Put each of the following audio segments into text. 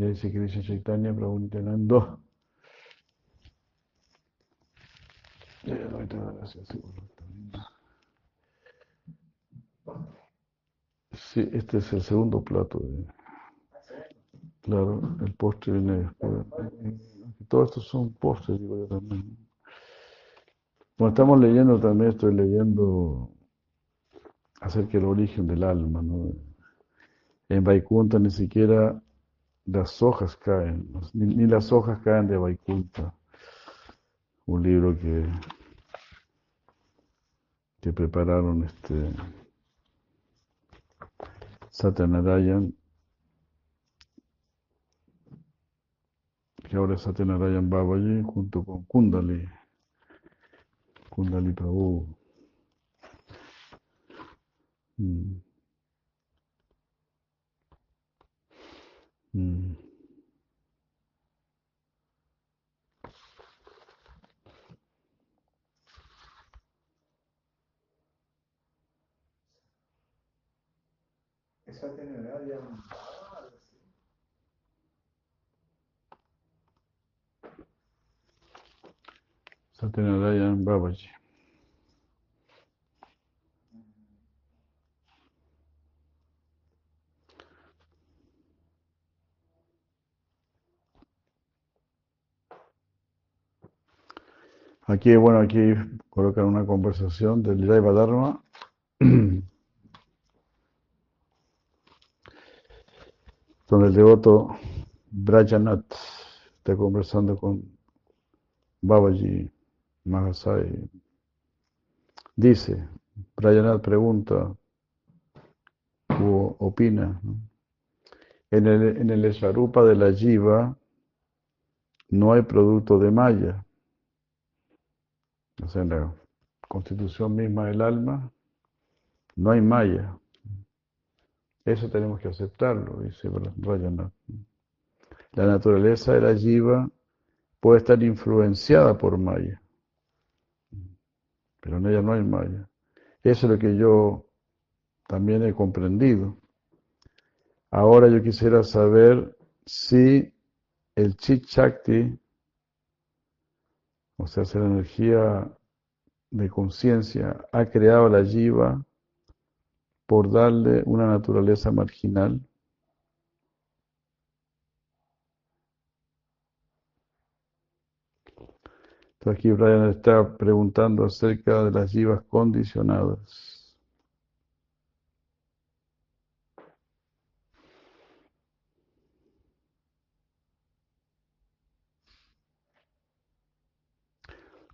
Jai Sri Krishna Chaitanya Prabhu Nityananda. Sí, este es el segundo plato. De, claro, el postre viene después. Todos estos son postres, digo yo también. Bueno, estamos leyendo también, estoy leyendo acerca del origen del alma. ¿no? En Vaikunta ni siquiera las hojas caen, ni, las hojas caen de Vaikunta, un libro que, que prepararon este Satyanarayan, que ahora es Satyanarayan Babaji, junto con Kundali, Kundali Prabhu. Mm. Esa tenerá ya un Satyanarayan Babaji. Aquí, bueno, aquí colocan una conversación del Jaiva Dharma. Donde el devoto Brajanath está conversando con Babaji Mahasai. Dice, Brajanath pregunta o opina, en el, en el de la Jiva no hay producto de Maya. O sea, en la constitución misma del alma no hay Maya. Eso tenemos que aceptarlo, dice Rayanath. La naturaleza de la jiva puede estar influenciada por Maya, pero en ella no hay Maya. Eso es lo que yo también he comprendido. Ahora yo quisiera saber si el Chit Shakti, o sea, si la energía de conciencia ha creado la jiva por darle una naturaleza marginal. Aquí Brian está preguntando acerca de las jivas condicionadas.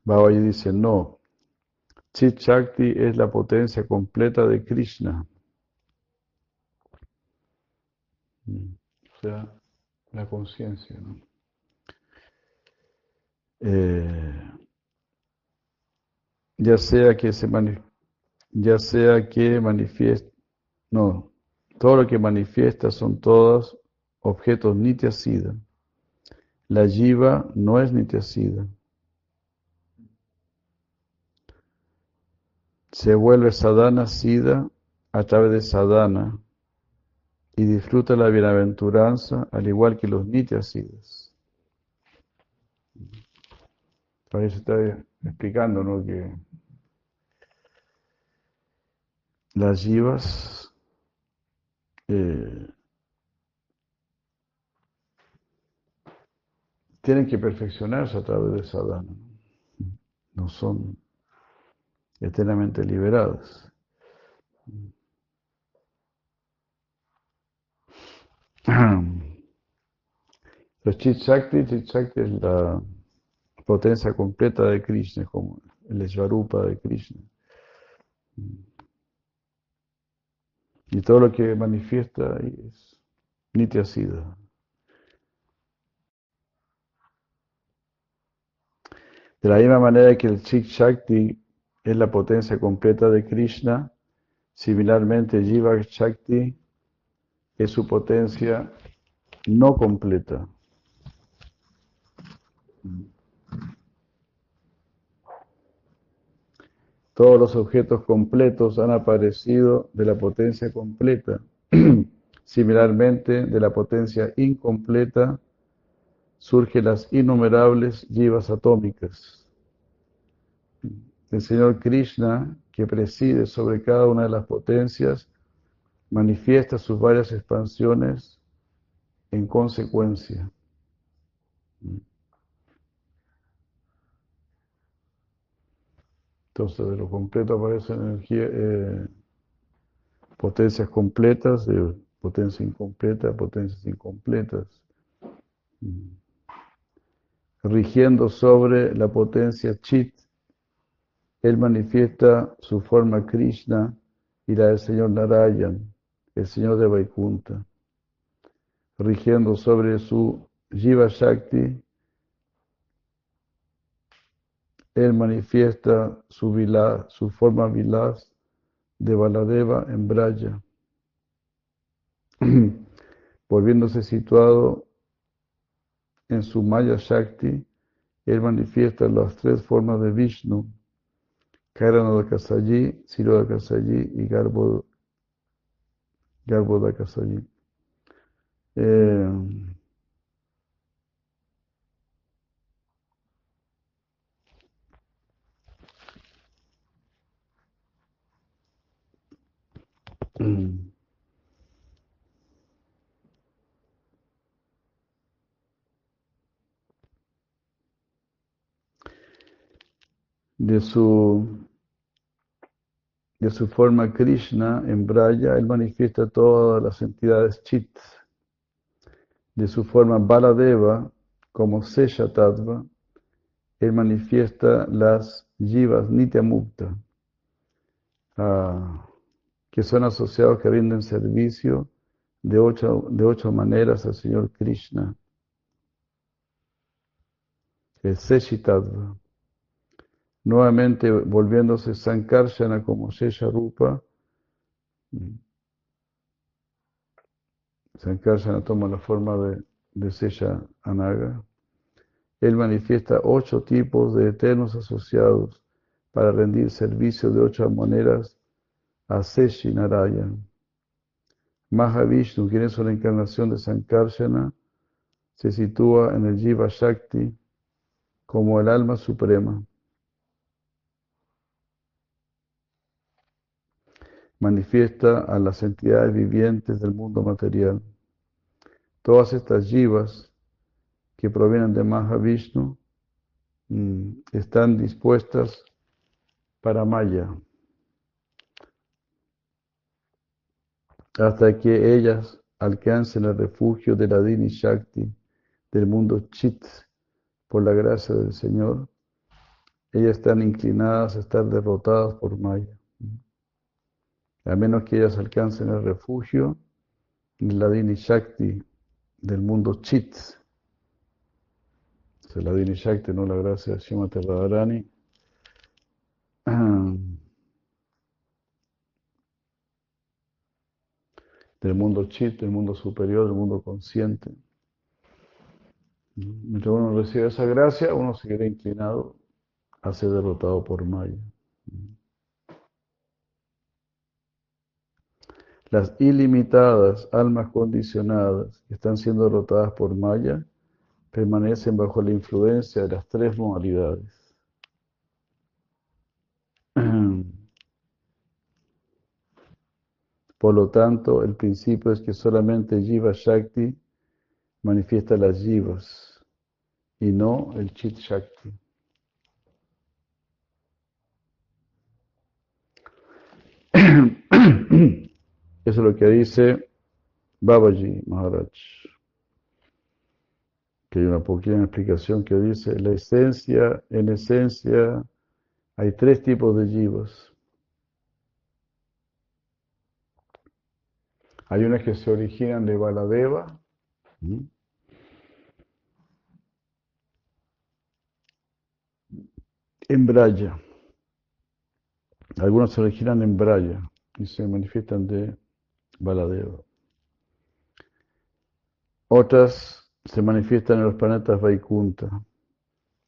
Babaji dice, no, Chit Shakti es la potencia completa de Krishna. O sea, la conciencia. ¿no? Eh, ya sea que se ya sea que manifieste, no, todo lo que manifiesta son todos objetos nityasida. La jiva no es nityasida. Se vuelve sadhana sida a través de sadhana y disfruta la bienaventuranza al igual que los nityasidas. Ahí se está explicando ¿no? que las jivas eh, tienen que perfeccionarse a través de sadhana. No son eternamente liberadas. Los Chit Shakti, Chit Shakti es la potencia completa de Krishna, como el Esvarupa de Krishna. Y todo lo que manifiesta es Nitya Siddha. De la misma manera que el Chik Shakti es la potencia completa de Krishna, similarmente Jiva Shakti es su potencia no completa. Todos los objetos completos han aparecido de la potencia completa. Similarmente, de la potencia incompleta surgen las innumerables yivas atómicas. El Señor Krishna, que preside sobre cada una de las potencias, manifiesta sus varias expansiones en consecuencia. Entonces, de lo completo aparecen eh, potencias completas, de potencia incompleta, potencias incompletas. Mm. Rigiendo sobre la potencia Chit, él manifiesta su forma Krishna y la del Señor Narayan, el Señor de Vaikunta. Rigiendo sobre su Jiva Shakti, él manifiesta su, su forma vilas de Baladeva en Braya, volviéndose situado en su Maya Shakti, él manifiesta las tres formas de Vishnu, Karanadakasayi, Sirodakasayi y Garbo, Garbodakasayi. Eh, de su, de su forma Krishna en Braya, él manifiesta todas las entidades chit. De su forma Baladeva, como Sesha Tattva, él manifiesta las jivas Nityamukta. Ah, que son asociados que rinden servicio de ocho, de ocho maneras al Señor Krishna. Nuevamente volviéndose Sankarshana como Sesha Rupa. Sankarshana toma la forma de, de Anaga. Él manifiesta ocho tipos de eternos asociados para rendir servicio de ocho maneras a Seshi Narayan. Mahavishnu, quien es una encarnación de Sankarsana, se sitúa en el Jiva Shakti como el alma suprema. Manifiesta a las entidades vivientes del mundo material. Todas estas jivas que provienen de Mahavishnu mm, están dispuestas para Maya. hasta que ellas alcancen el refugio de la Dini Shakti, del mundo Chit, por la gracia del Señor, ellas están inclinadas a estar derrotadas por Maya. A menos que ellas alcancen el refugio de la Dini Shakti, del mundo Chit. La Dini Shakti, no la gracia de Shimate Radharani. del mundo chit, del mundo superior, del mundo consciente. Mientras uno recibe esa gracia, uno se queda inclinado a ser derrotado por Maya. Las ilimitadas almas condicionadas que están siendo derrotadas por Maya permanecen bajo la influencia de las tres modalidades. Por lo tanto, el principio es que solamente Jiva Shakti manifiesta las Jivas y no el Chit Shakti. Eso es lo que dice Babaji Maharaj. Que hay una pequeña explicación que dice, la esencia, en esencia, hay tres tipos de jivas. Hay unas que se originan de Baladeva. En Braya. Algunas se originan en Braya y se manifiestan de Baladeva. Otras se manifiestan en los planetas Vaikunta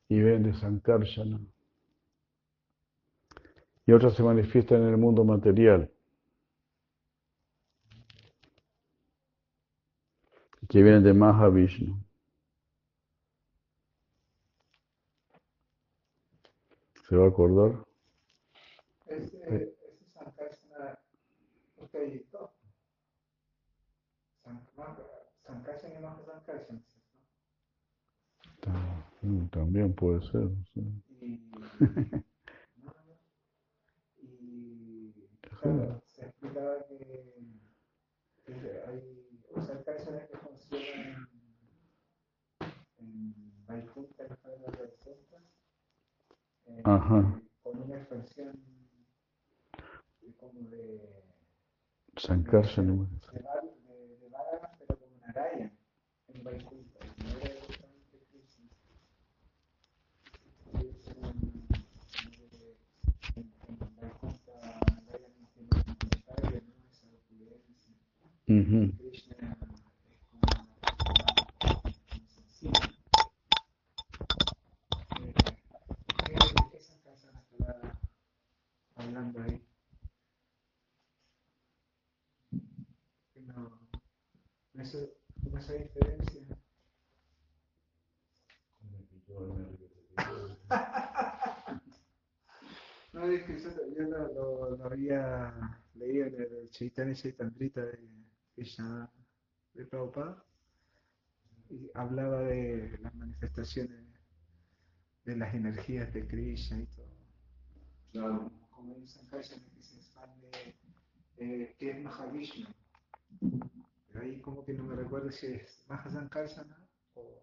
y ven de Sankarsana. Y otras se manifiestan en el mundo material. que vienen de Mahavishnu. ¿Se va a acordar? Ese, ese Sankarsana, usted editó. Sankarsana y Mahasankarsana, ¿cierto? También puede ser. Sí. Y, claro, se explicaba que, que hay Sankarsana que funcionan en los planetas de eh, Ajá. con una expansión de- como de Sankarsana. de, de, Narayan en Vaikunta, Krishna. Y es un- de- en, en Vaikunta Narayan no tiene comentario, no esa opulencia. Ujú. Krishna es como como sencillo. Eh, ¿qué- qué Sankarsana estará hablando ahí? Que no, no es- como esa diferencia. No, es que yo, yo lo, lo- lo había leído en el Chaitanya Chaitamrita de Krishna de Prabhupada y hablaba de las manifestaciones de las energías de Krishna y todo. Claro. Como hay un Sankarsana que se expande, eh, que es Mahavishnu. Ahí como que no me recuerdo si es Mahasankarsana o...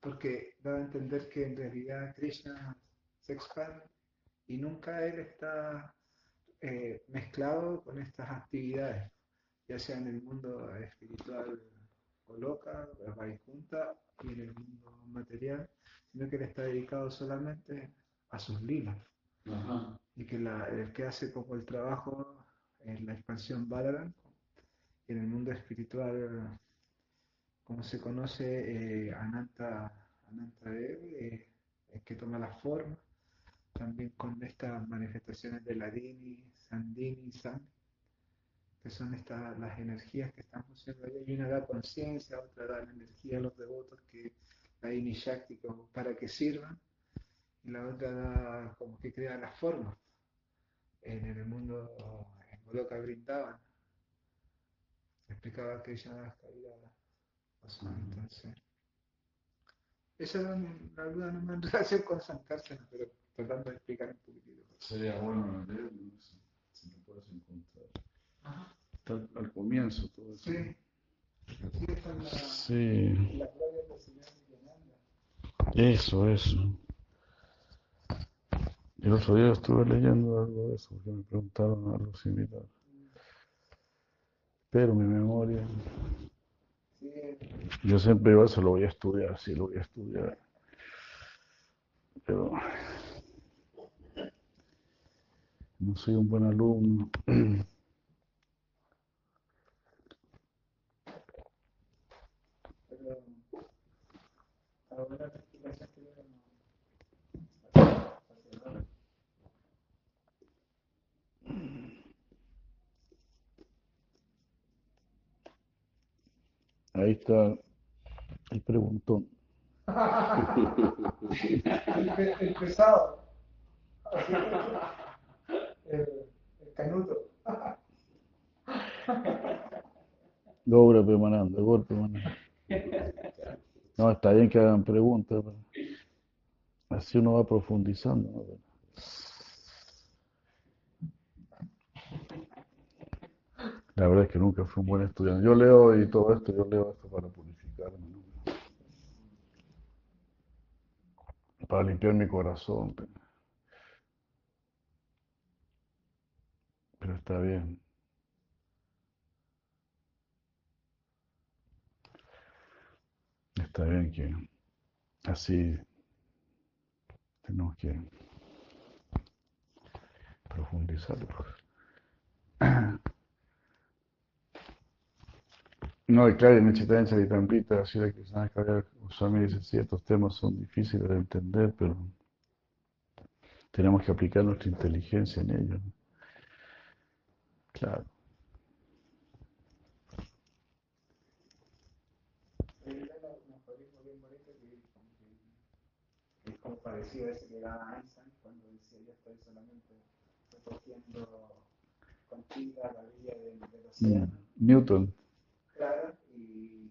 Porque da a entender que en realidad Krishna se expande y nunca él está eh, mezclado con estas actividades, ya sea en el mundo espiritual o loca, Vaikunta y en el mundo material, sino que él está dedicado solamente a sus lilas Ajá. y que la- el que hace como el trabajo en la expansión Balaram y en el mundo espiritual, como se conoce, eh, Ananta, Ananta Dev, eh, que toma la forma, también con estas manifestaciones de Ladini, Sandini y Sami, que son estas las energías que están funcionando ahí. Una da conciencia, otra da la energía a los devotos, que la Ini Shakti como para que sirvan, y la otra da como que crea la forma en el mundo en Goloka brindaban. Explicaba que ella caía pasó, entonces. Esa era la duda nomás en relación con Sankarsana, pero tratando de explicar un poquitito. Sería bueno leerlo, no sé, si lo puedes encontrar. Ajá. Está al, comienzo todo eso. Sí. La, Sí, la gloria del Señor Nityananda. eso, eso. El otro día estuve leyendo algo de eso, porque me preguntaron algo similar. Pero mi memoria, yo siempre digo eso, lo voy a estudiar, sí, lo voy a estudiar. Pero no soy un buen alumno. pero ahora la explicación que dieron no. Ahí está el preguntón. El, el pesado. El, el canuto. Logra permanente, golpe permanente. No, está bien que hagan preguntas, así uno va profundizando. ¿no? La verdad es que nunca fui un buen estudiante. Yo leo y todo esto, yo leo esto para purificarme, para limpiar mi corazón. Pero está bien. Está bien que así tenemos que profundizarlo. No, y claro, en Chaitanya Charitamrita, así de que Goswami dice, sí, estos temas son difíciles de entender, pero tenemos que aplicar nuestra inteligencia en ellos. Claro. Parecido a ese que da Einstein cuando decía yo estoy solamente recogiendo contigo a la orilla del, del océano. Newton. Claro, y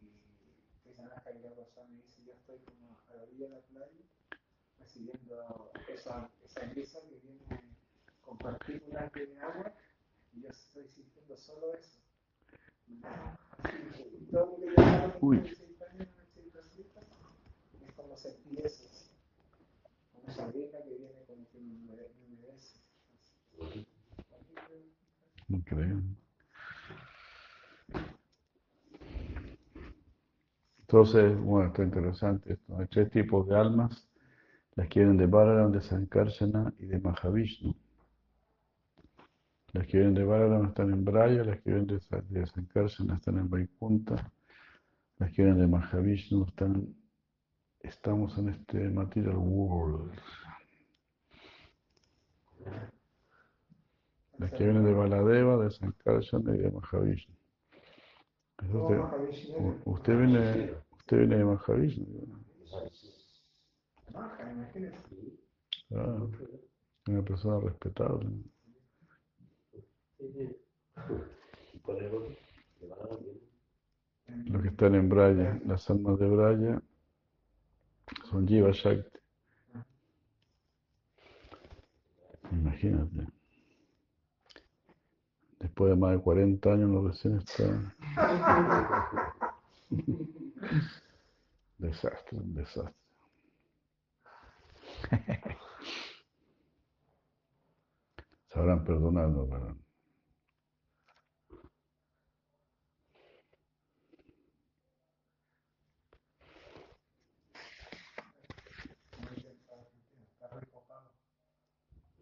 Krishna Kaviraj Goswami dice yo estoy como a la orilla de la playa recibiendo esa, esa brisa que viene con partículas de agua y yo estoy sintiendo solo eso. Y todo lo que yo Uy. es como sentir eso, como esa brisa que viene como que me humedece. Entonces, bueno, está interesante esto. Hay tres tipos de almas. Las que vienen de Balaram, de Sankarsana y de Mahavishnu. Las que vienen de Balaram están en Braya, las que vienen de, de Sankarsana están en Vaikunta, las que vienen de Mahavishnu están, estamos en este material world. Las que vienen de Baladeva, de Sankarsana y de Mahavishnu. Usted viene, usted viene de Mahavishnu. Ah, una persona respetable. Los que están en Braya, las almas de Braya son Jiva Shakti. Imagínate. Después de más de 40 años, uno recién está. Desastre, un desastre. Sabrán perdonarnos, ¿verdad?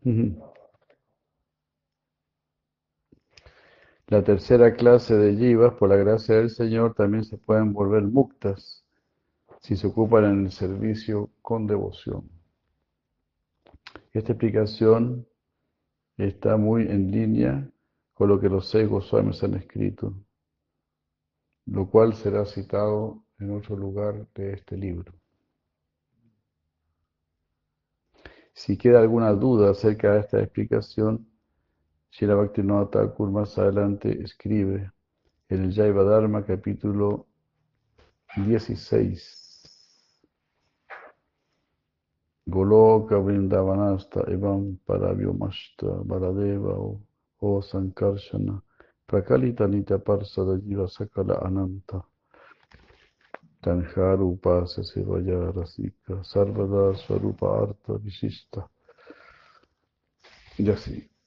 Ujú. La tercera clase de jivas, por la gracia del Señor, también se pueden volver muktas si se ocupan en el servicio con devoción. Esta explicación está muy en línea con lo que los seis Goswamis han escrito, lo cual será citado en otro lugar de este libro. Si queda alguna duda acerca de esta explicación, Shira Bhaktivinoda Thakur más adelante escribe en el Jaiva Dharma capítulo 16. Goloka Vrindavanasta Evam Paravyomashta Baladeva o, o Sankarshana Prakalita Nitya Parsada Jiva Sakala Ananta Tanharupa Sesivaya Rasika Sarvada Swarupa Arta Visista y así.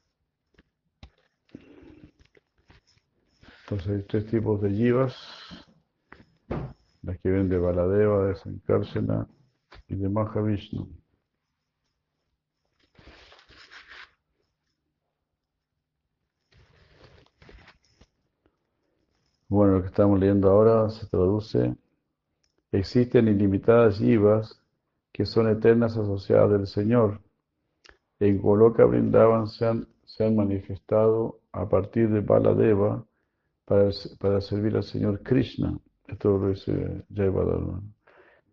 Entonces hay tres tipos de jivas, las que vienen de Baladeva, de Sankarsana y de Mahavishnu. Bueno, lo que estamos leyendo ahora se traduce, existen ilimitadas jivas que son eternas asociadas del Señor. En Goloka Vrindavan se han, se han manifestado a partir de Baladeva para, servir al Señor Krishna. Esto lo dice Jayavadana.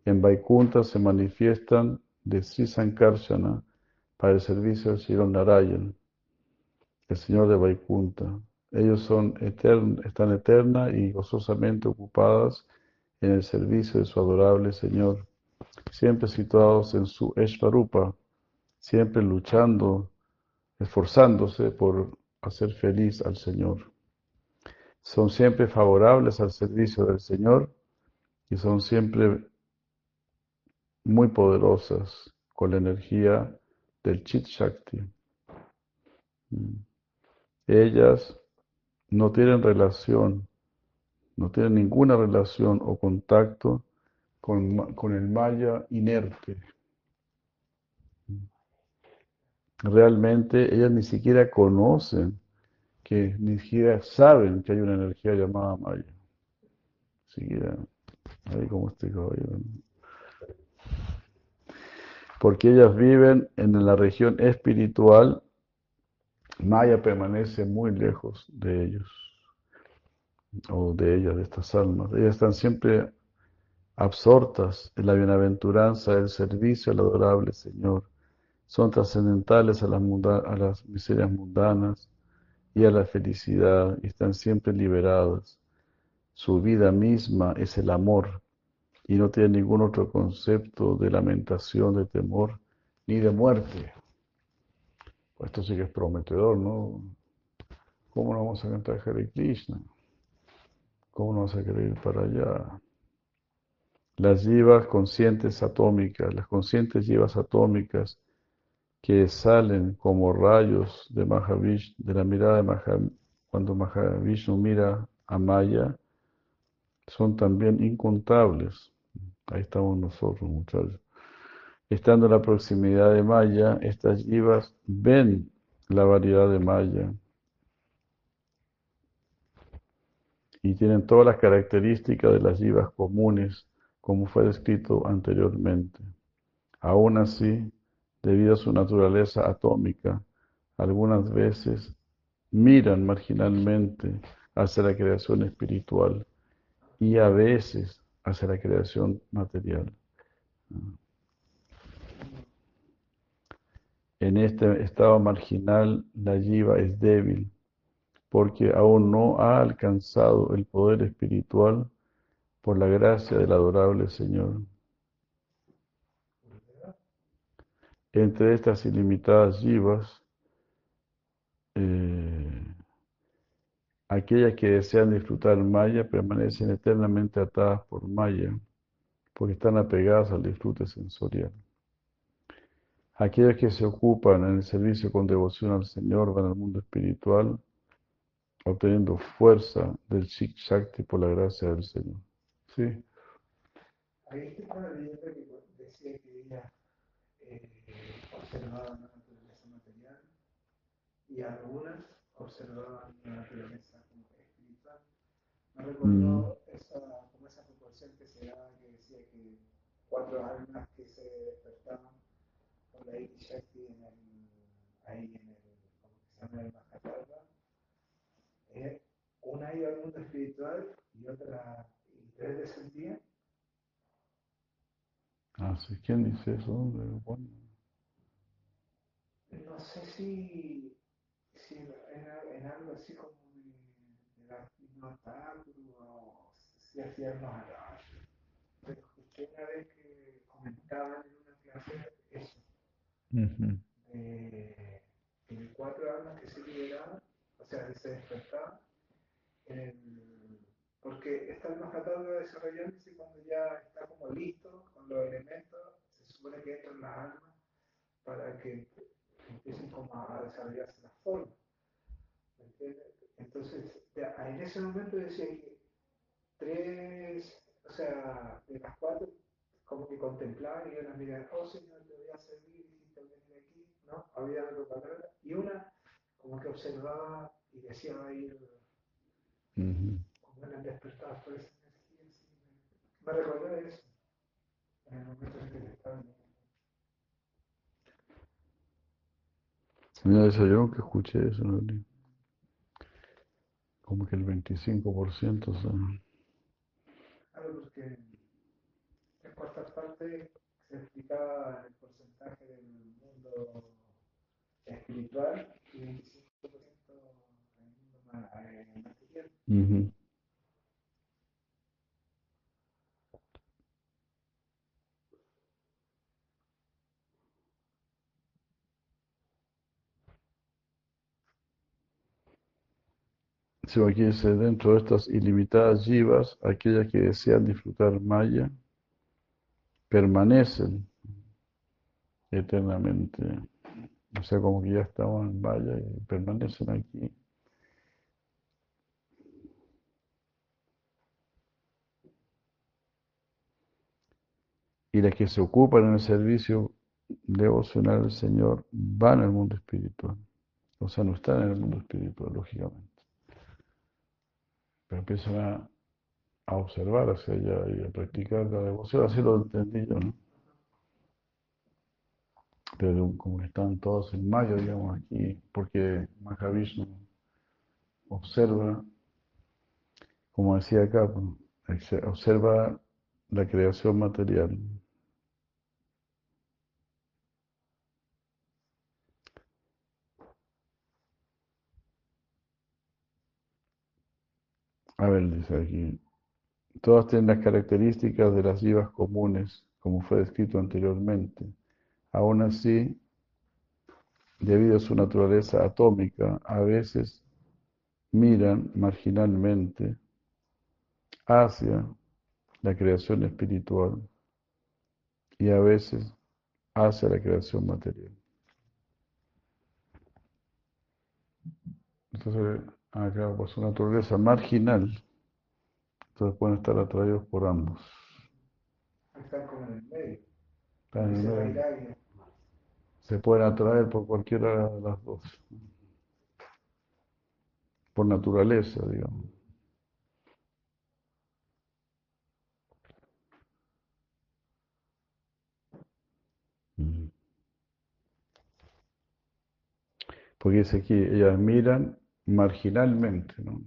En Vaikunta se manifiestan de Sri Sankarsana para el servicio al Señor Narayan, el Señor de Vaikunta. Ellos son etern, están eterna y gozosamente ocupadas en el servicio de su adorable Señor, siempre situados en su Eshvarupa, siempre luchando, esforzándose por hacer feliz al Señor. Son siempre favorables al servicio del Señor y son siempre muy poderosas con la energía del Chit Shakti. Ellas no tienen relación, no tienen ninguna relación o contacto con, con el maya inerte. Realmente ellas ni siquiera conocen, que ni siquiera saben que hay una energía llamada maya. Siquiera, ahí como este caballero. Porque ellas viven en la región espiritual, Maya permanece muy lejos de ellos, o de ellas, de estas almas. Ellas están siempre absortas en la bienaventuranza, el servicio al adorable Señor. Son trascendentales a las, a las miserias mundanas y a la felicidad están siempre liberadas. Su vida misma es el amor y no tienen ningún otro concepto de lamentación, de temor ni de muerte. Pues esto sí que es prometedor, ¿no? ¿Cómo no vamos a cantar Hare Krishna? ¿Cómo no vamos a querer ir para allá? las yivas conscientes atómicas, las conscientes yivas atómicas que salen como rayos de Mahavishnu, de la mirada de Mahavishnu, cuando Mahavishnu mira a Maya, son también incontables. Ahí estamos nosotros, muchachos. Estando en la proximidad de Maya, estas yivas ven la variedad de Maya y tienen todas las características de las yivas comunes como fue descrito anteriormente. Aún así, debido a su naturaleza atómica, algunas veces miran marginalmente hacia la creación espiritual y a veces hacia la creación material. En este estado marginal, la yiva es débil porque aún no ha alcanzado el poder espiritual por la gracia del adorable Señor. Entre estas ilimitadas yivas, eh, aquellas que desean disfrutar Maya permanecen eternamente atadas por Maya, porque están apegadas al disfrute sensorial. Aquellas que se ocupan en el servicio con devoción al Señor van al mundo espiritual, obteniendo fuerza del Shik Shakti por la gracia del Señor. Sí. Está la que decía que eh, observaba la naturaleza material y algunas observaban la naturaleza espiritual. Me recordó mm. esa, como esa proporción que se daba que decía que cuatro almas que se despertaban con la Shakti en el, ahí en el, como se llama el Mahatarva. Eh, una iba al mundo espiritual y otra ¿Ustedes descendían? Ah, sí. ¿Quién dice eso? Bueno. No sé si, si era en algo así como de, de la o si hacían los Pero escuché una vez que comentaban en una clase eso. de, de cuatro almas que se liberaban, o sea, se despertaban en el porque está tratando de desarrollándose cuando ya está como listo con los elementos, se supone que entran las almas para que empiecen como a desarrollarse las formas. Entonces, en ese momento decía que tres, o sea, de las cuatro, como que contemplaban y iban a mirar, oh Señor, te voy a servir, te voy a venir aquí, ¿no? Había algo palabra, y una como que observaba y decía va a ir me han despertado. Me recordó eso en el momento en que estaba eso yo nunca escuché eso, ¿no? Como que el 25% son. Claro, porque en cuarta parte se explicaba el porcentaje del mundo espiritual y 25% en el mundo material. Uh Dentro de estas ilimitadas yivas, aquellas que desean disfrutar Maya, permanecen eternamente. O sea, como que ya estaban en Maya y permanecen aquí. Y las que se ocupan en el servicio devocional al Señor van al mundo espiritual. O sea, no están en el mundo espiritual, lógicamente. Pero empiezan a, observar hacia allá y a practicar la devoción. Así lo entendí yo, ¿no? Pero como están todos en mayo, digamos, aquí, porque Mahavishnu observa, como decía acá, pues, observa la creación material. A ver, dice aquí, todas tienen las características de las vivas comunes, como fue descrito anteriormente. Aún así, debido a su naturaleza atómica, a veces miran marginalmente hacia la creación espiritual y a veces hacia la creación material. Entonces, acá por su naturaleza marginal, entonces pueden estar atraídos por ambos. Están como en el medio. Están en el Se medio. Se pueden atraer por cualquiera de las dos. Por naturaleza, digamos. Mm. Porque dice aquí, ellas miran marginalmente, ¿no?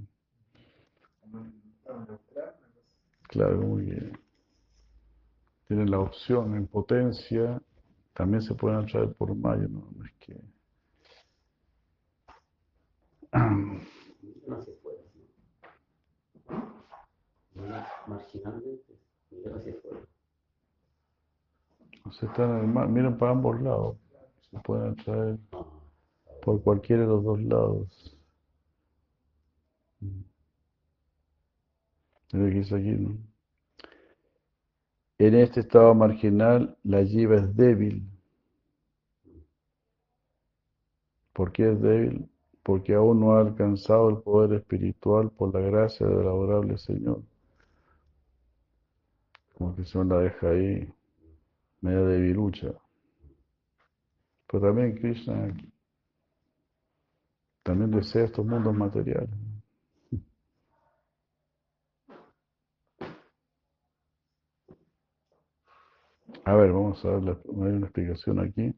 Claro, como que tienen la opción en potencia, también se pueden atraer por mayo, ¿no? No es que... no. ¿no? Mirar marginalmente, mirar hacia afuera. O sea, están en el mar, miran para ambos lados, se pueden atraer por cualquiera de los dos lados. En este estado marginal, la yiva es débil. ¿Por qué es débil? Porque aún no ha alcanzado el poder espiritual por la gracia del adorable Señor. Como que Señor la deja ahí, media debilucha. Pero también Krishna también desea estos mundos materiales. A ver, vamos a hay una explicación aquí.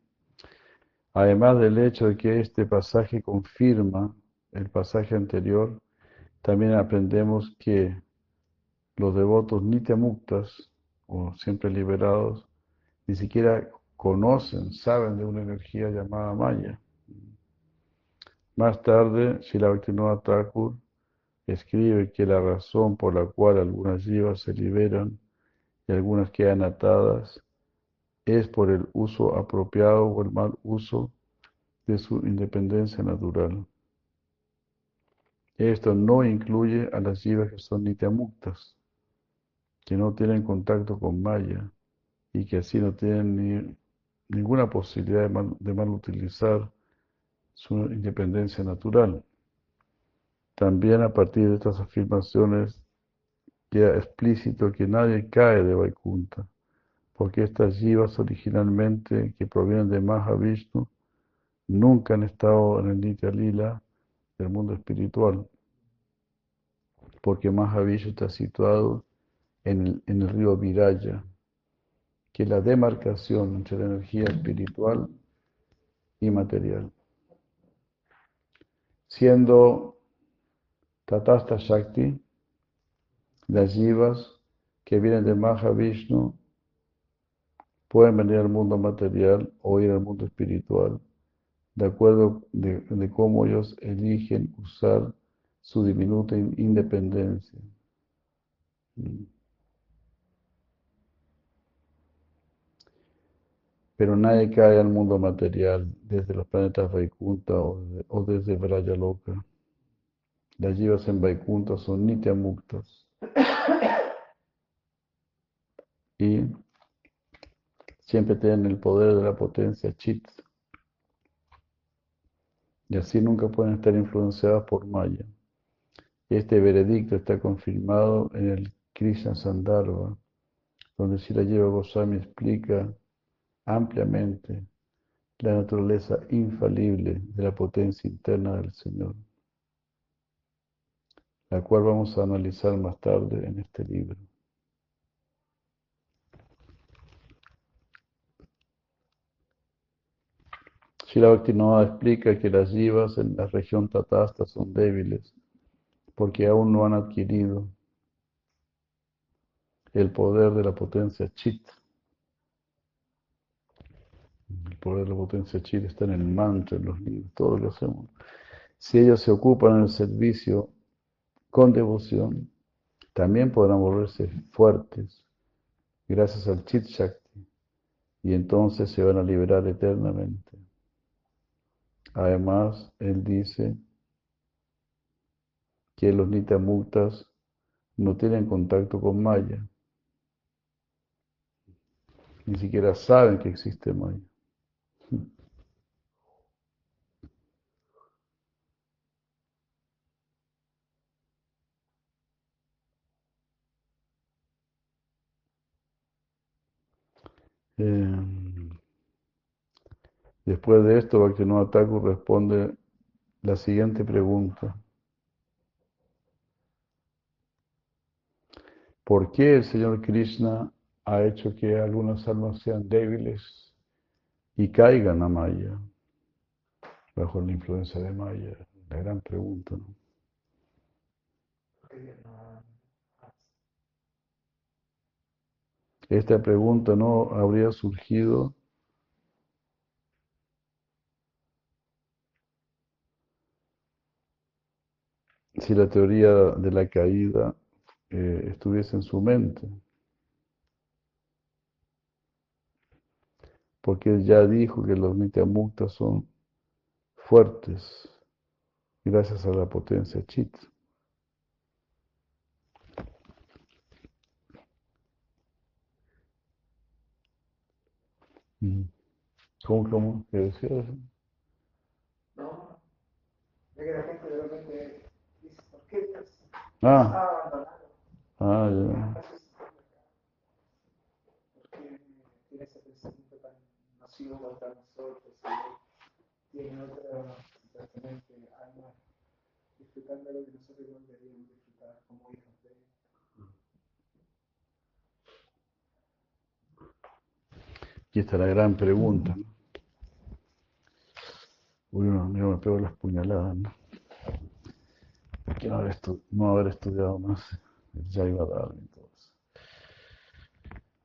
Además del hecho de que este pasaje confirma el pasaje anterior, también aprendemos que los devotos nityamuktas, o siempre liberados, ni siquiera conocen, saben de una energía llamada Maya. Más tarde, Srila Thakur escribe que la razón por la cual algunas jivas se liberan y algunas quedan atadas es por el uso apropiado o el mal uso de su independencia natural. Esto no incluye a las jivas que son nityamuktas, que no tienen contacto con Maya y que así no tienen ni- ninguna posibilidad de mal, de mal utilizar su independencia natural. También a partir de estas afirmaciones queda explícito que nadie cae de Vaikunta, porque estas jivas originalmente que provienen de Mahavishnu nunca han estado en el Nitya Lila del mundo espiritual, porque Mahavishnu está situado en el, río Viraya, que es la demarcación entre la energía espiritual y material. Siendo Tatasta Shakti, las jivas que vienen de Mahavishnu pueden venir al mundo material o ir al mundo espiritual, de acuerdo de, cómo ellos eligen usar su diminuta in- independencia. Mm. Pero nadie cae al mundo material desde los planetas Vaikunta o, o desde Vrayaloka. Las jivas en Vaikunta son nityamuktas. Y siempre tienen el poder de la potencia chit. Y así nunca pueden estar influenciadas por Maya. Este veredicto está confirmado en el Krishna Sandarbha, donde Sila Lleva Goswami explica ampliamente la naturaleza infalible de la potencia interna del Señor, la cual vamos a analizar más tarde en este libro. Shila Bhaktivinoda explica que las yivas en la región tatasta son débiles porque aún no han adquirido el poder de la potencia chit. El poder de la potencia chit está en el mantra, en los libros, todo lo que hacemos. Si ellos se ocupan en el servicio con devoción, también podrán volverse fuertes gracias al chit shakti y entonces se van a liberar eternamente. Además, él dice que los nitamuktas no tienen contacto con Maya. Ni siquiera saben que existe Maya. Eh, después de esto, Bhaktivinoda Thakur responde la siguiente pregunta. ¿Por qué el Señor Krishna ha hecho que algunas almas sean débiles y caigan a Maya, bajo la influencia de Maya? La gran pregunta. ¿no? Esta pregunta no habría surgido si la teoría de la caída eh, estuviese en su mente. Porque ya dijo que los nityamuktas son fuertes gracias a la potencia chit. ¿Cómo, cómo? ¿Qué decías? No, es que la gente de repente dice, ¿por qué Dios Ah, abandonado? ah, ya. Aquí está la gran pregunta. Uy, no, me pego las puñaladas, ¿no? Que no haber, no haber estudiado más el Jaiva y todo eso.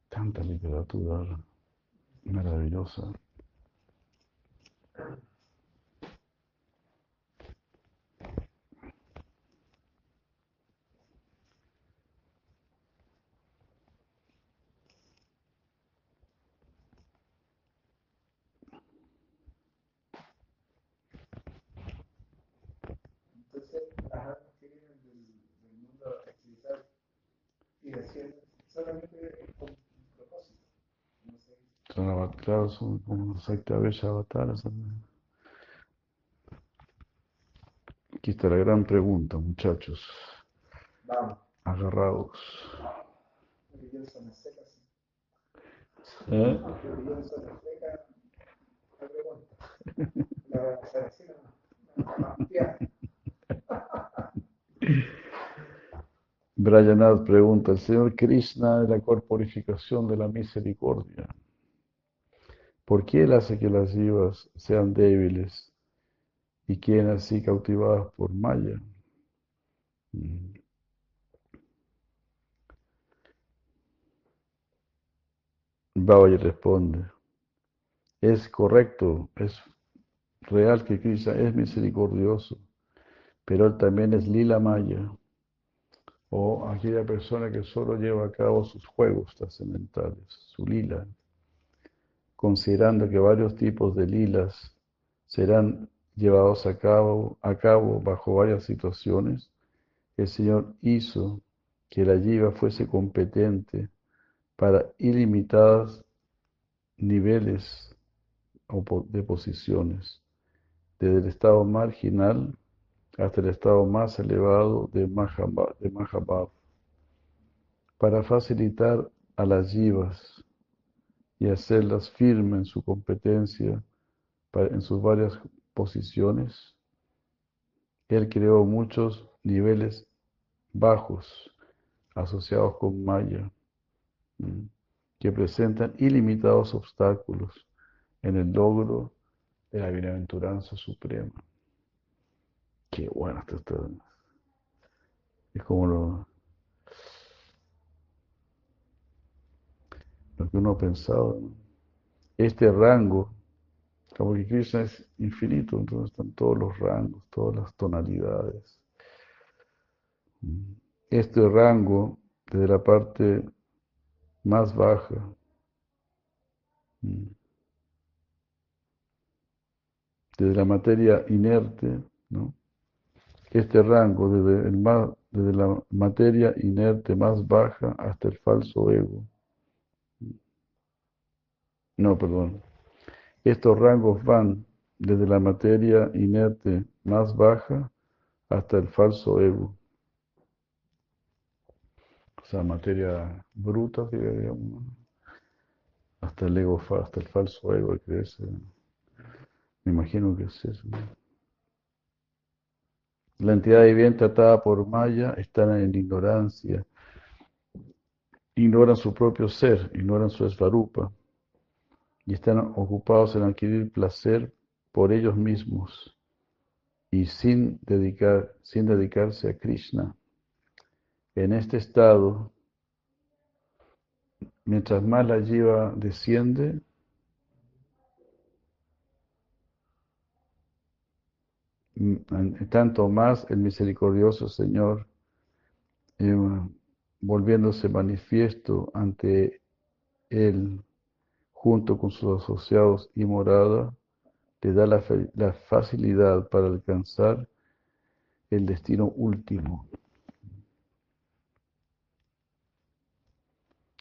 Tanta literatura maravillosa. Entonces, las almas que vienen del, del mundo espiritual y cielo solamente con propósito. No sé, Son claro, son como los avataras. también. Aquí está la gran pregunta, muchachos. vamos, Agarrados. ¿Eh? La pregunta. La Saracena no. No, tía. Brayanath pregunta, el Señor Krishna es la corporificación de la misericordia. ¿Por qué Él hace que las jivas sean débiles y queden así cautivadas por Maya? Mm. Babaji responde, es correcto, es real que Krishna es misericordioso, pero Él también es lila Maya o aquella persona que solo lleva a cabo sus juegos trascendentales, su lila, considerando que varios tipos de lilas serán llevados a cabo, a cabo bajo varias situaciones, el Señor hizo que la yiva fuese competente para ilimitados niveles de posiciones, desde el estado marginal hasta el estado más elevado de Mahabhav, para facilitar a las yivas y hacerlas firmes en su competencia en sus varias posiciones, Él creó muchos niveles bajos asociados con Maya, que presentan ilimitados obstáculos en el logro de la bienaventuranza suprema. Qué bueno esto está. Es como lo, lo que uno ha pensado. Este rango, como que Krishna es infinito, entonces están todos los rangos, todas las tonalidades. Este rango, desde la parte más baja, desde la materia inerte, ¿no? Este rango, desde, el más, desde la materia inerte más baja hasta el falso ego. No, perdón. Estos rangos van desde la materia inerte más baja hasta el falso ego. O sea, materia bruta, digamos, hasta el ego, hasta el falso ego que es. Me imagino que es eso. La entidad viviente atada por Maya está en ignorancia. Ignoran su propio ser, ignoran su esvarupa y están ocupados en adquirir placer por ellos mismos y sin, dedicar, sin dedicarse a Krishna. En este estado, mientras más la jiva desciende, tanto más el misericordioso Señor, eh, volviéndose manifiesto ante Él, junto con sus asociados y morada, le da la facilidad para alcanzar el destino último.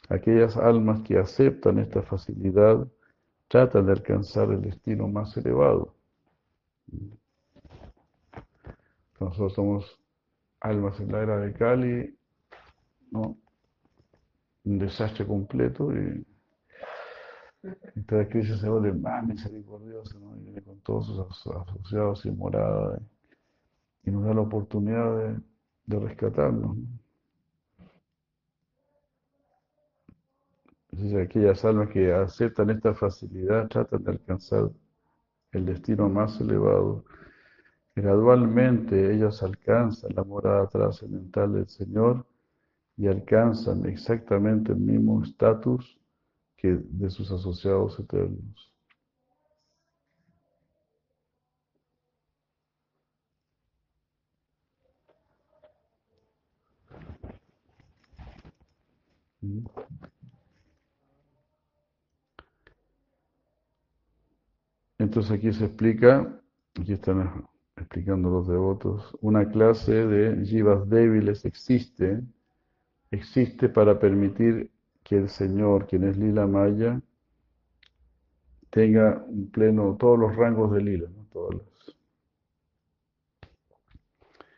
Aquellas almas que aceptan esta facilidad tratan de alcanzar el destino más elevado. Nosotros somos almas en la era de Cali, un desastre completo y entonces Cristo se vuelve más misericordioso ¿no? y con todos sus asociados y moradas y nos da la oportunidad de, de rescatarnos. Entonces, aquellas almas que aceptan esta facilidad tratan de alcanzar el destino más elevado Gradualmente ellos alcanzan la morada trascendental del Señor y alcanzan exactamente el mismo estatus que de sus asociados eternos. Entonces aquí se explica, aquí están explicando los devotos, una clase de jivas débiles existe, existe para permitir que el Señor, quien es Lila Maya, tenga un pleno todos los rangos de Lila, ¿no? Todos los...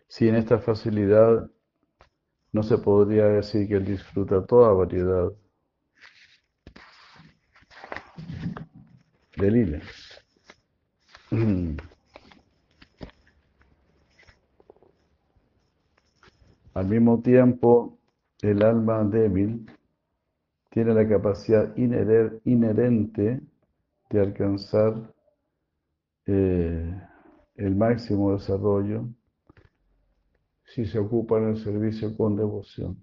Si en esta facilidad no se podría decir que él disfruta toda variedad de Lila. Al mismo tiempo, el alma débil tiene la capacidad inherente de alcanzar eh, el máximo desarrollo si se ocupa en el servicio con devoción.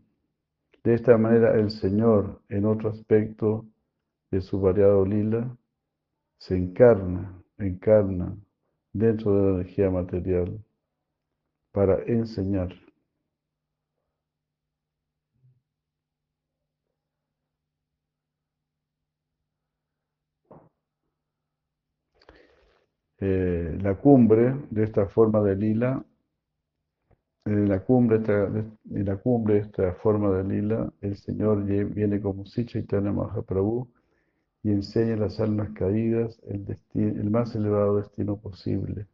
De esta manera, el Señor, en otro aspecto de su variado lila, se encarna, encarna dentro de la energía material para enseñar. Eh, la cumbre de esta forma de lila, en la cumbre, en la cumbre de esta forma de lila, el Señor viene como Sichaitanya Mahaprabhu y enseña a las almas caídas el, destino, el más elevado destino posible,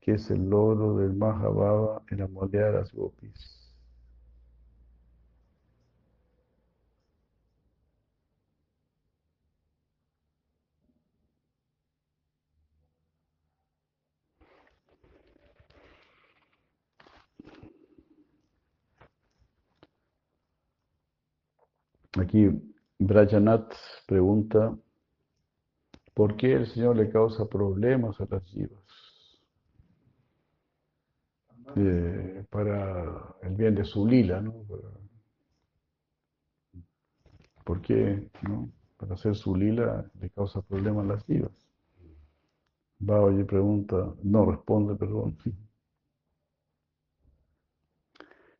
que es el logro del Mahabhava en la moldear a las gopis. Aquí Brajanath pregunta, ¿por qué el Señor le causa problemas a las jivas? Eh, para el bien de su lila, ¿no? ¿Por qué? ¿no? Para hacer su lila le causa problemas a las jivas. Babaji pregunta, no responde, perdón.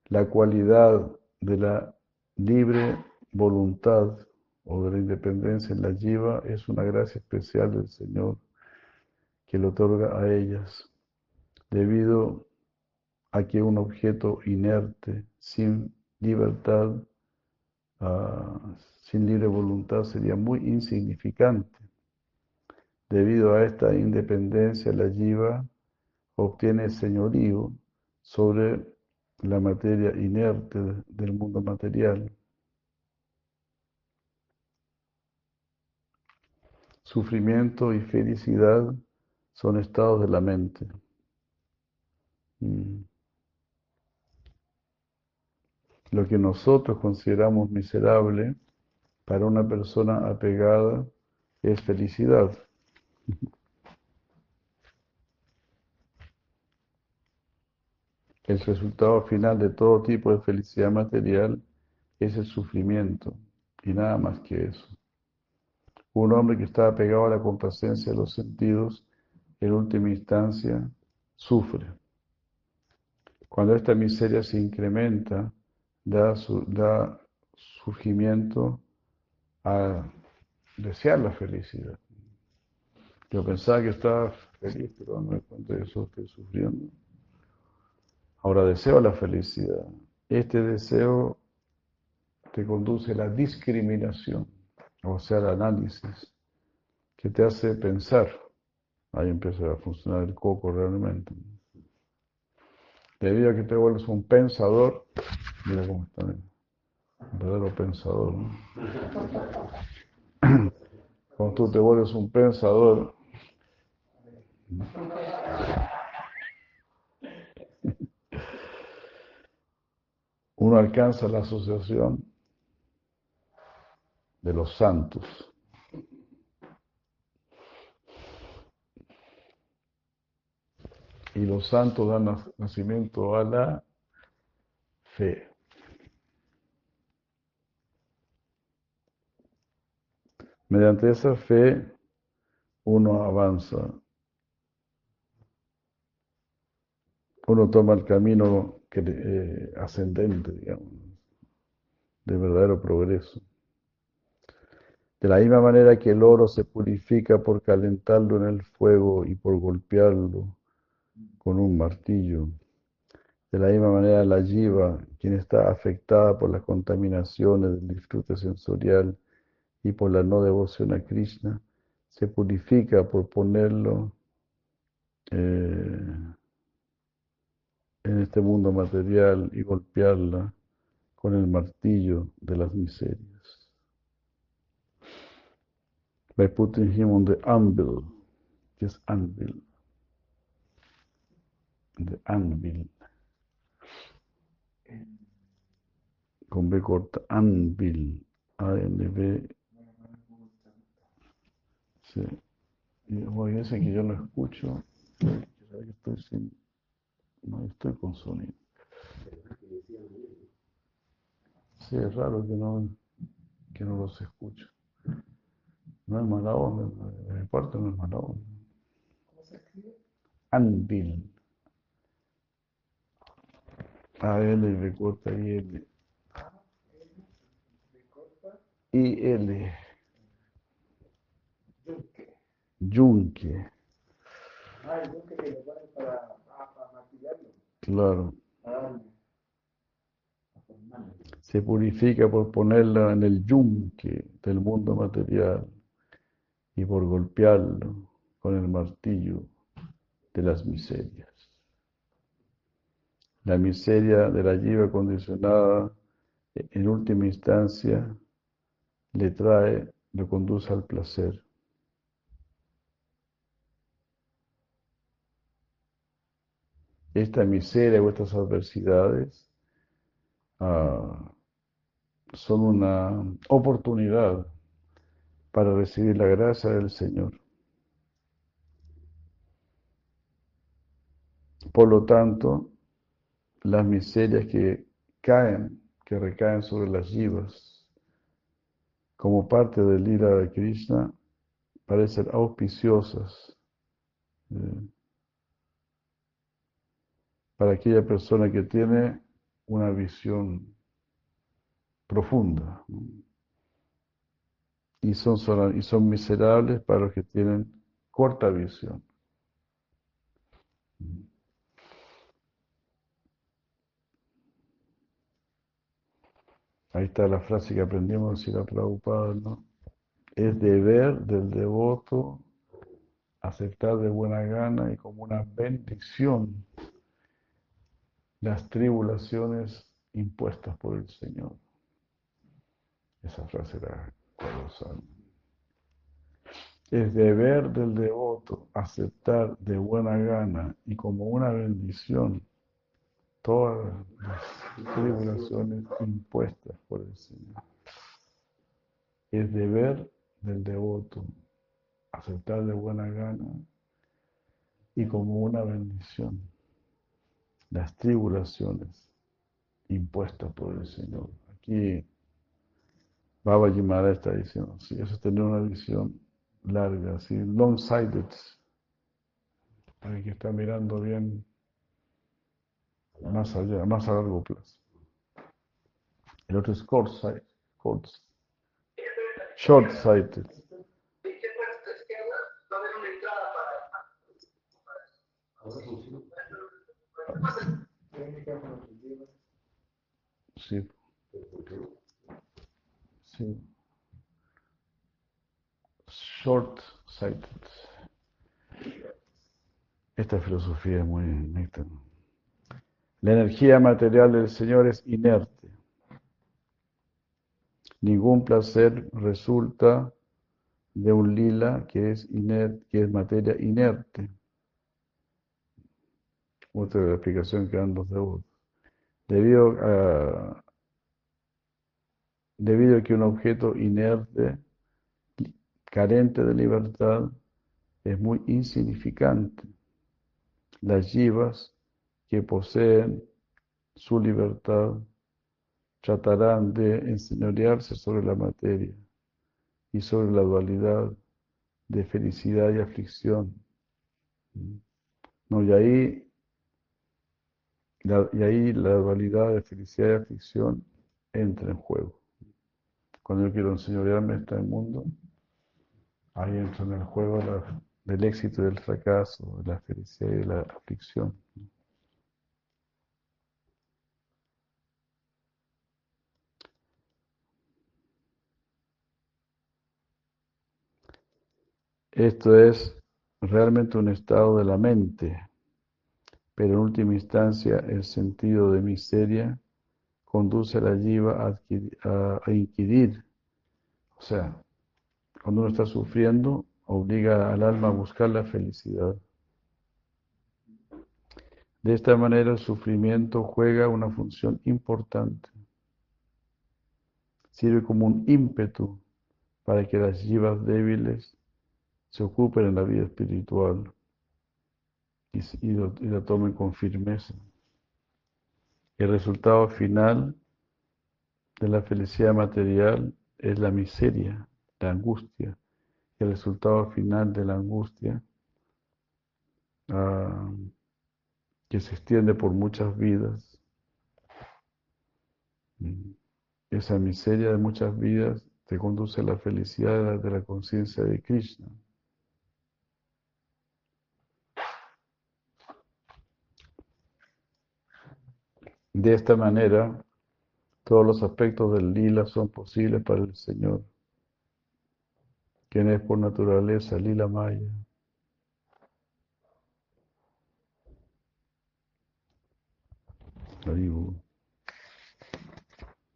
La cualidad de la libre voluntad o de la independencia en la jiva es una gracia especial del Señor que le otorga a ellas, debido a que un objeto inerte, sin libertad, ah, sin libre voluntad, sería muy insignificante. Debido a esta independencia, la jiva obtiene señorío sobre la materia inerte del mundo material. Sufrimiento y felicidad son estados de la mente. Mm. Lo que nosotros consideramos miserable para una persona apegada es felicidad. El resultado final de todo tipo de felicidad material es el sufrimiento y nada más que eso. Un hombre que está apegado a la complacencia de los sentidos, en última instancia, sufre. Cuando esta miseria se incrementa, da, su- da surgimiento a desear la felicidad. Yo pensaba que estaba feliz, pero me doy cuenta de eso estoy sufriendo. Ahora deseo la felicidad. Este deseo te conduce a la discriminación, o sea, al análisis, que te hace pensar. Ahí empieza a funcionar el coco realmente. Debido a que te vuelves un pensador, mira cómo está, un verdadero pensador. ¿no? Cuando tú te vuelves un pensador, uno alcanza la asociación de los santos. Y los santos dan nac- nacimiento a la fe. Mediante esa fe uno avanza. Uno toma el camino que, eh, ascendente, digamos, de verdadero progreso. De la misma manera que el oro se purifica por calentarlo en el fuego y por golpearlo con un martillo. De la misma manera la jiva, quien está afectada por las contaminaciones del disfrute sensorial y por la no devoción a Krishna, se purifica por ponerlo eh, en este mundo material y golpearla con el martillo de las miserias. By putting him on the anvil, es anvil, the anvil, con B corta, anvil, A-N-V, sí. Y oye, ese que yo lo escucho, estoy sin, no estoy con sonido. Sí, es raro que no, que no los escucho. No es mala onda, mi parte no es mala onda. ¿Cómo se escribe? Anvil. A L B corta I L. A, L, yunque. Yunque. Ah, el yunque que le ponen para, para maquillarlo. Claro. Se purifica por ponerla en el yunque del mundo material y por golpearlo con el martillo de las miserias. La miseria de la jiva condicionada, en última instancia, le trae, le conduce al placer. Esta miseria o estas adversidades ah, son una oportunidad para recibir la gracia del Señor. Por lo tanto, las miserias que caen, que recaen sobre las yivas, como parte del ira de Krishna, parecen auspiciosas eh, para aquella persona que tiene una visión profunda. Y son, y son miserables para los que tienen corta visión. Ahí está la frase que aprendimos si la Prabhupada. Es deber del devoto aceptar de buena gana y como una bendición las tribulaciones impuestas por el Señor. Esa frase era colosal. Es deber del devoto aceptar de buena gana y como una bendición todas las tribulaciones impuestas por el Señor. Es deber del devoto aceptar de buena gana y como una bendición las tribulaciones impuestas por el Señor. Aquí Baba Yimara está diciendo, sí, eso es tener una visión larga, así, long-sighted, para que está mirando bien más allá, más a largo plazo. El otro es short-sighted, short-sighted. Sí. Short-sighted. Esta filosofía es muy. La energía material del Señor es inerte. Ningún placer resulta de un lila que es, inerte, que es materia inerte. Otra explicación que dan los devotos. Debido a, debido a que un objeto inerte, carente de libertad, es muy insignificante. Las yivas que poseen su libertad tratarán de enseñorearse sobre la materia y sobre la dualidad de felicidad y aflicción. No, y ahí, y ahí la dualidad de felicidad y aflicción entra en juego. Cuando yo quiero enseñorearme en este mundo, ahí entra en el juego del éxito y del fracaso, de la felicidad y de la aflicción. Esto es realmente un estado de la mente, pero en última instancia el sentido de miseria conduce la jiva a, inquirir. O sea, cuando uno está sufriendo, obliga al alma a buscar la felicidad. De esta manera el sufrimiento juega una función importante. Sirve como un ímpetu para que las yivas débiles se ocupen en la vida espiritual y, la tomen con firmeza. El resultado final de la felicidad material es la miseria, la angustia. El resultado final de la angustia, ah, que se extiende por muchas vidas, esa miseria de muchas vidas te conduce a la felicidad de la conciencia de Krishna. De esta manera, todos los aspectos del lila son posibles para el Señor, quien es por naturaleza lila maya.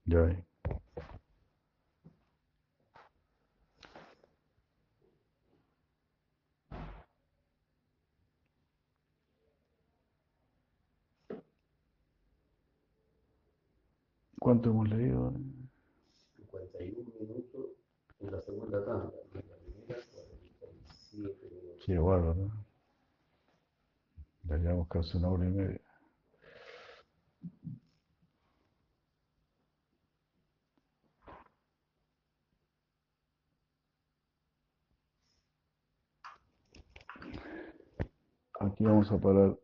Jai. ¿Cuánto hemos leído? 41 minutos en la segunda tanda, en la primera 47 minutos. Qué bárbaro, ¿no? Ya llevamos casi una hora y media. Aquí vamos a parar